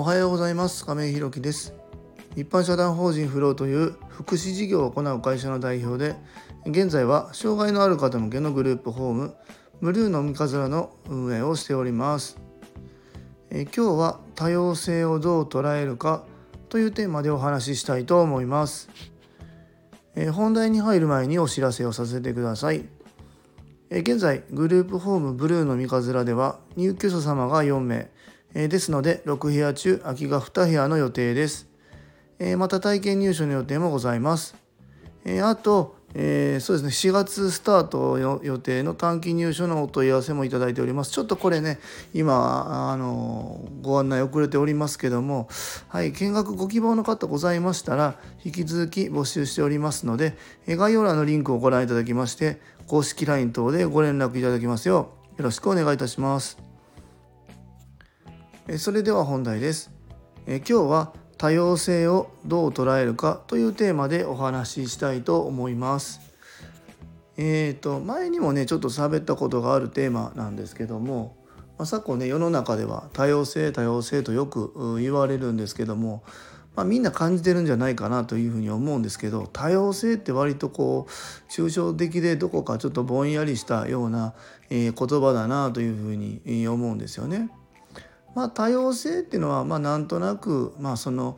おはようございます。亀井ひろきです。一般社団法人フローという福祉事業を行う会社の代表で現在は障害のある方向けのグループホームブルーの三日面の運営をしております。え今日は多様性をどう捉えるかというテーマでお話ししたいと思います。え本題に入る前にお知らせをさせてください。現在グループホームブルーの三日面では入居者様が4名。えですので6部屋中空きが2部屋の予定です。えまた体験入所の予定もございます。えあと、えー、そうですね4月スタート予定の短期入所のお問い合わせもいただいておりますちょっとこれね今あのご案内遅れておりますけどもはい見学ご希望の方ございましたら引き続き募集しておりますので概要欄のリンクをご覧いただきまして公式 LINE 等でご連絡いただきますようよろしくお願いいたしますそれでは本題です今日は多様性をどう捉えるかというテーマでお話ししたいと思います。えーと、前にもねちょっと喋ったことがあるテーマなんですけども、まあ、昨今ね世の中では多様性多様性とよく言われるんですけども、まあ、みんな感じてるんじゃないかなというふうに思うんですけど多様性って割とこう抽象的でどこかちょっとぼんやりしたような、え言葉だなというふうに思うんですよね。まあ、多様性っていうのはまあなんとなくまあその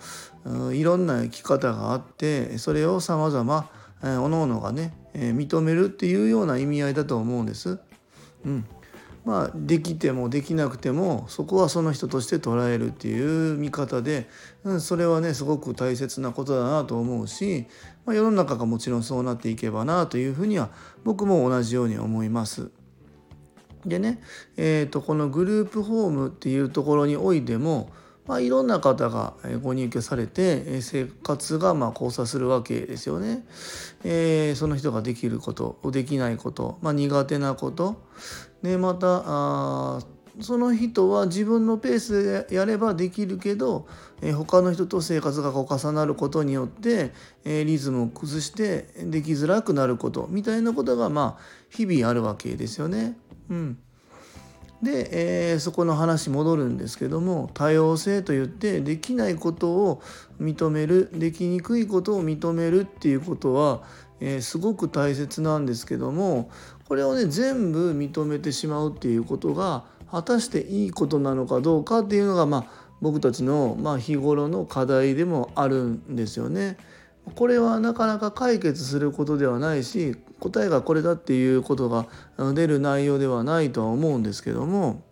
いろんな生き方があってそれをさまざまおのおのがねえ認めるっていうような意味合いだと思うんです。うんまあ、できてもできなくてもそこはその人として捉えるっていう見方で、うん、それはねすごく大切なことだなと思うし、まあ、世の中がもちろんそうなっていけばなというふうには僕も同じように思います。でね、えーと、このグループホームっていうところにおいても、まあ、いろんな方がご入居されて生活がまあ交差するわけですよね。えー、その人ができることできないこと、まあ、苦手なことでまたあその人は自分のペースでやればできるけど、えー、他の人と生活がこう重なることによって、えー、リズムを崩してできづらくなることみたいなことがまあ日々あるわけですよね。うん、で、えー、そこの話戻るんですけども多様性といってできないことを認めるできにくいことを認めるっていうことは、えー、すごく大切なんですけどもこれをね全部認めてしまうっていうことが果たしていいことなのかどうかっていうのが、まあ、僕たちの、まあ、日頃の課題でもあるんですよね。これはなかなか解決することではないし答えがこれだっていうことが出る内容ではないとは思うんですけども、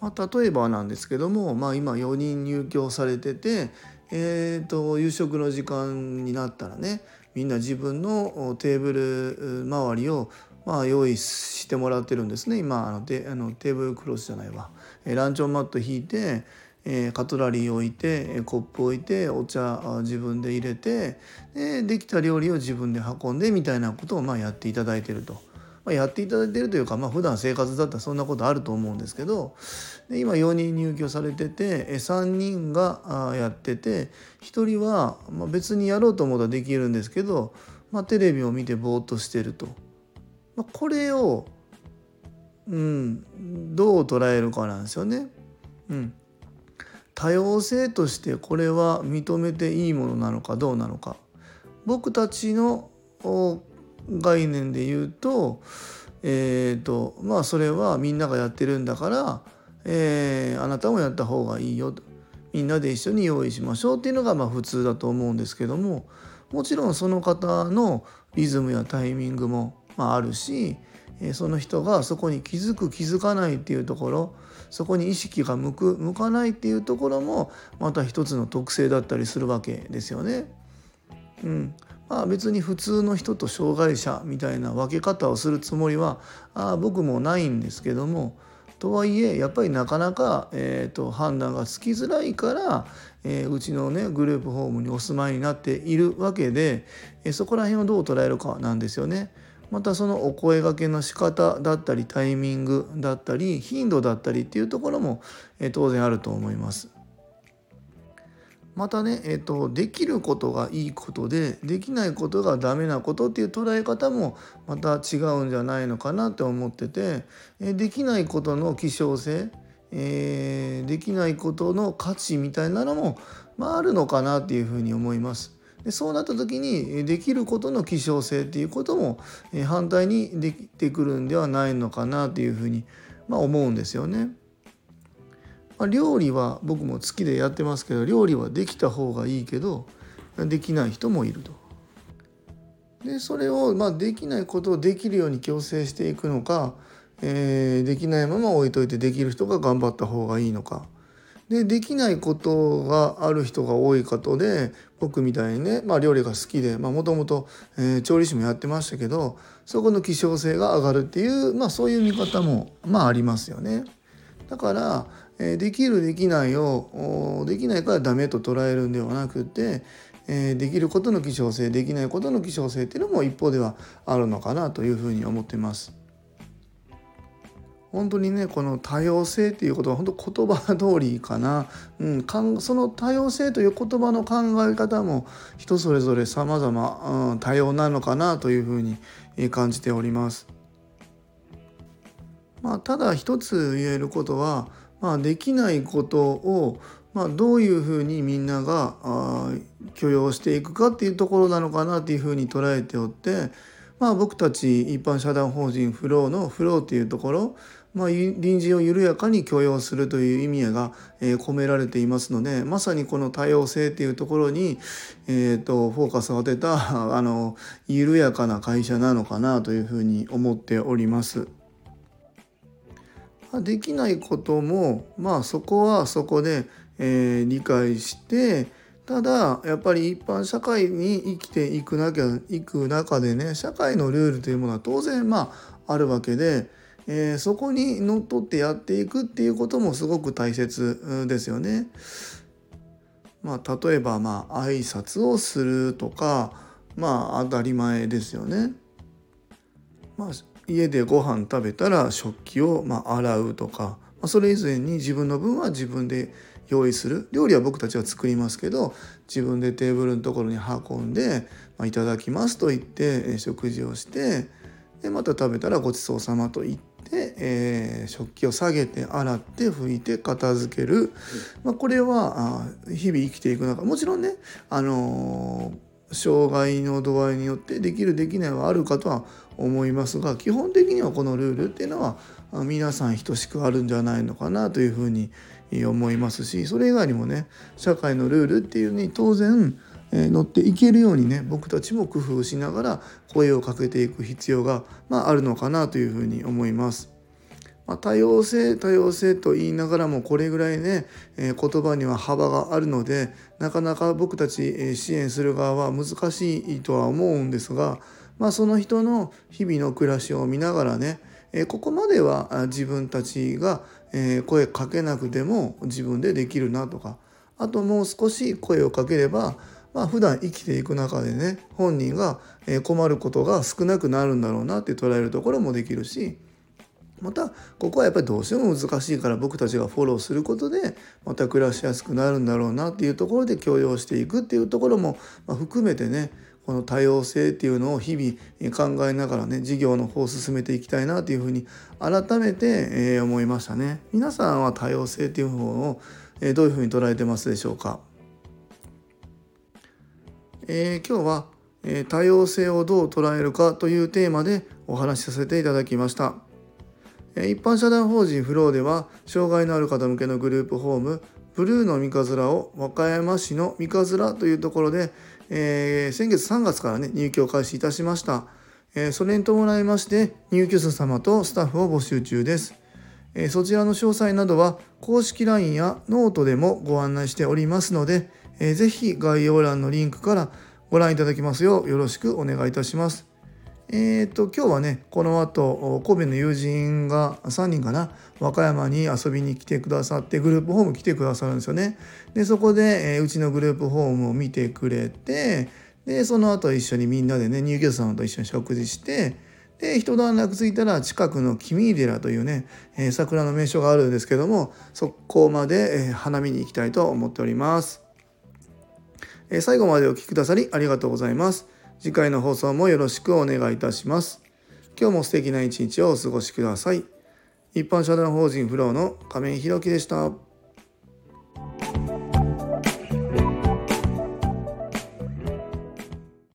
まあ、例えばなんですけども、まあ、今4人入居されてて、えーと、夕食の時間になったらねみんな自分のテーブル周りをまあ用意してもらってるんですね。今あのテあのテーブルクロスじゃないわ。ランチョンマット引いてえー、カトラリー置いて、えコップ置いてお茶自分で入れてでできた料理を自分で運んでみたいなことをまあやっていただいてると。まあ、やっていただいてるというか、まあ普段生活だったらそんなことあると思うんですけどで今4人入居されてて3人がやってて1人はま別にやろうと思ったらできるんですけど、まあ、テレビを見てぼーっとしてると。まあ、これを、うん、どう捉えるかなんですよね。うん、多様性としてこれは認めていいものなのかどうなのか。僕たちの概念で言うと,、えーとまあ、それはみんながやってるんだから、えー、あなたもやった方がいいよと。みんなで一緒に用意しましょうっていうのがまあ普通だと思うんですけどももちろんその方のリズムやタイミングもまああるしその人がそこに気づく気づかないっていうところそこに意識が向く向かないっていうところもまた一つの特性だったりするわけですよね。うんまあ、別に普通の人と障害者みたいな分け方をするつもりはあ僕もないんですけどもとはいえやっぱりなかなか、えーと、判断がつきづらいから、えー、うちのねグループホームにお住まいになっているわけで、えー、そこら辺をどう捉えるかなんですよね。またそのお声がけの仕方だったりタイミングだったり頻度だったりっていうところも、え当然あると思います。またね、えーと、できることがいいことでできないことがダメなことっていう捉え方もまた違うんじゃないのかなって思ってて、えできないことの希少性えー、できないことの価値みたいなのも、まあ、あるのかなっていうふうに思います。でそうなった時にできることの希少性っていうことも反対にできてくるんではないのかなというふうに、まあ、思うんですよね。まあ、料理は僕も好きでやってますけど料理はできた方がいいけどできない人もいると。でそれをまあできないことをできるように強制していくのか、えー、できないまま置いといてできる人が頑張った方がいいのか。でできないことがある人が多い方で僕みたいにね、まあ、料理が好きでもともと調理師もやってましたけどそこの希少性が上がるっていう、まあ、そういう見方もまあありますよね。だからえできるできないをできないからダメと捉えるんではなくて、えできることの希少性できないことの希少性っていうのも一方ではあるのかなというふうに思ってます。本当にねこの多様性っていうことは本当言葉通りかな、うん、かんその多様性という言葉の考え方も人それぞれ様々、うん、多様なのかなというふうに感じております。まあ、ただ一つ言えることはまあ、できないことを、まあ、どういうふうにみんなが許容していくかっていうところなのかなっていうふうに捉えておって、まあ、僕たち一般社団法人フローのフローっていうところ、まあ、臨時を緩やかに許容するという意味が、えー、込められていますのでまさにこの多様性っていうところに、えーと、フォーカスを当てた あの緩やかな会社なのかなというふうに思っております。できないこともまあそこはそこで、えー、理解してただやっぱり一般社会に生きていくなきゃいく中でね社会のルールというものは当然まああるわけで、えー、そこにのっとってやっていくっていうこともすごく大切ですよね。まあ、例えばまあ挨拶をするとかまあ当たり前ですよね。まあ家でご飯食べたら食器をま洗うとか、それ以前に自分の分は自分で用意する。料理は僕たちは作りますけど自分でテーブルのところに運んで「まあ、いただきます」と言って食事をしてでまた食べたら「ごちそうさま」と言って、えー、食器を下げて洗って拭いて片付ける、まあ、これは日々生きていく中もちろんね、あのー、障害の度合いによってできるできないはあるかとは思いますが基本的にはこのルールっていうのは皆さん等しくあるんじゃないのかなというふうに思いますしそれ以外にもね社会のルールっていうに当然乗っていけるようにね僕たちも工夫しながら声をかけていく必要が、まあ、あるのかなというふうに思います。まあ、多様性多様性と言いながらもこれぐらいね、えー、言葉には幅があるのでなかなか僕たち支援する側は難しいとは思うんですがまあ、その人の日々の暮らしを見ながらね、えここまでは自分たちが、え声かけなくても自分でできるなとかあともう少し声をかければまあ普段生きていく中でね本人が困ることが少なくなるんだろうなって捉えるところもできるしまたここはやっぱりどうしても難しいから僕たちがフォローすることでまた暮らしやすくなるんだろうなっていうところで許容していくっていうところも含めてねこの多様性っていうのを日々考えながらね事業の方を進めていきたいなというふうに改めて、え思いましたね。皆さんは多様性っていう方を、えどういうふうに捉えてますでしょうか？えー、今日は、え多様性をどう捉えるかというテーマでお話しさせていただきました。一般社団法人フローでは障害のある方向けのグループホームブルーの三日面を和歌山市の三日面というところでえー、先月3月からね入居を開始いたしました、えー、それに伴いまして入居者様とスタッフを募集中です、えー、そちらの詳細などは公式 LINE やノートでもご案内しておりますので、えー、ぜひ概要欄のリンクからご覧いただきますようよろしくお願いいたします。えーと、今日はねこの後神戸の友人が3人かな和歌山に遊びに来てくださってグループホーム来てくださるんですよね。でそこで、えー、うちのグループホームを見てくれてでその後一緒にみんなでね入居者さんと一緒に食事してで一段落ついたら近くの君寺というね、えー、桜の名所があるんですけどもそこまで、えー、花見に行きたいと思っております。え最後までお聴きくださりありがとうございます。次回の放送もよろしくお願いいたします。今日も素敵な一日をお過ごしください。一般社団法人フローの亀井弘樹でした。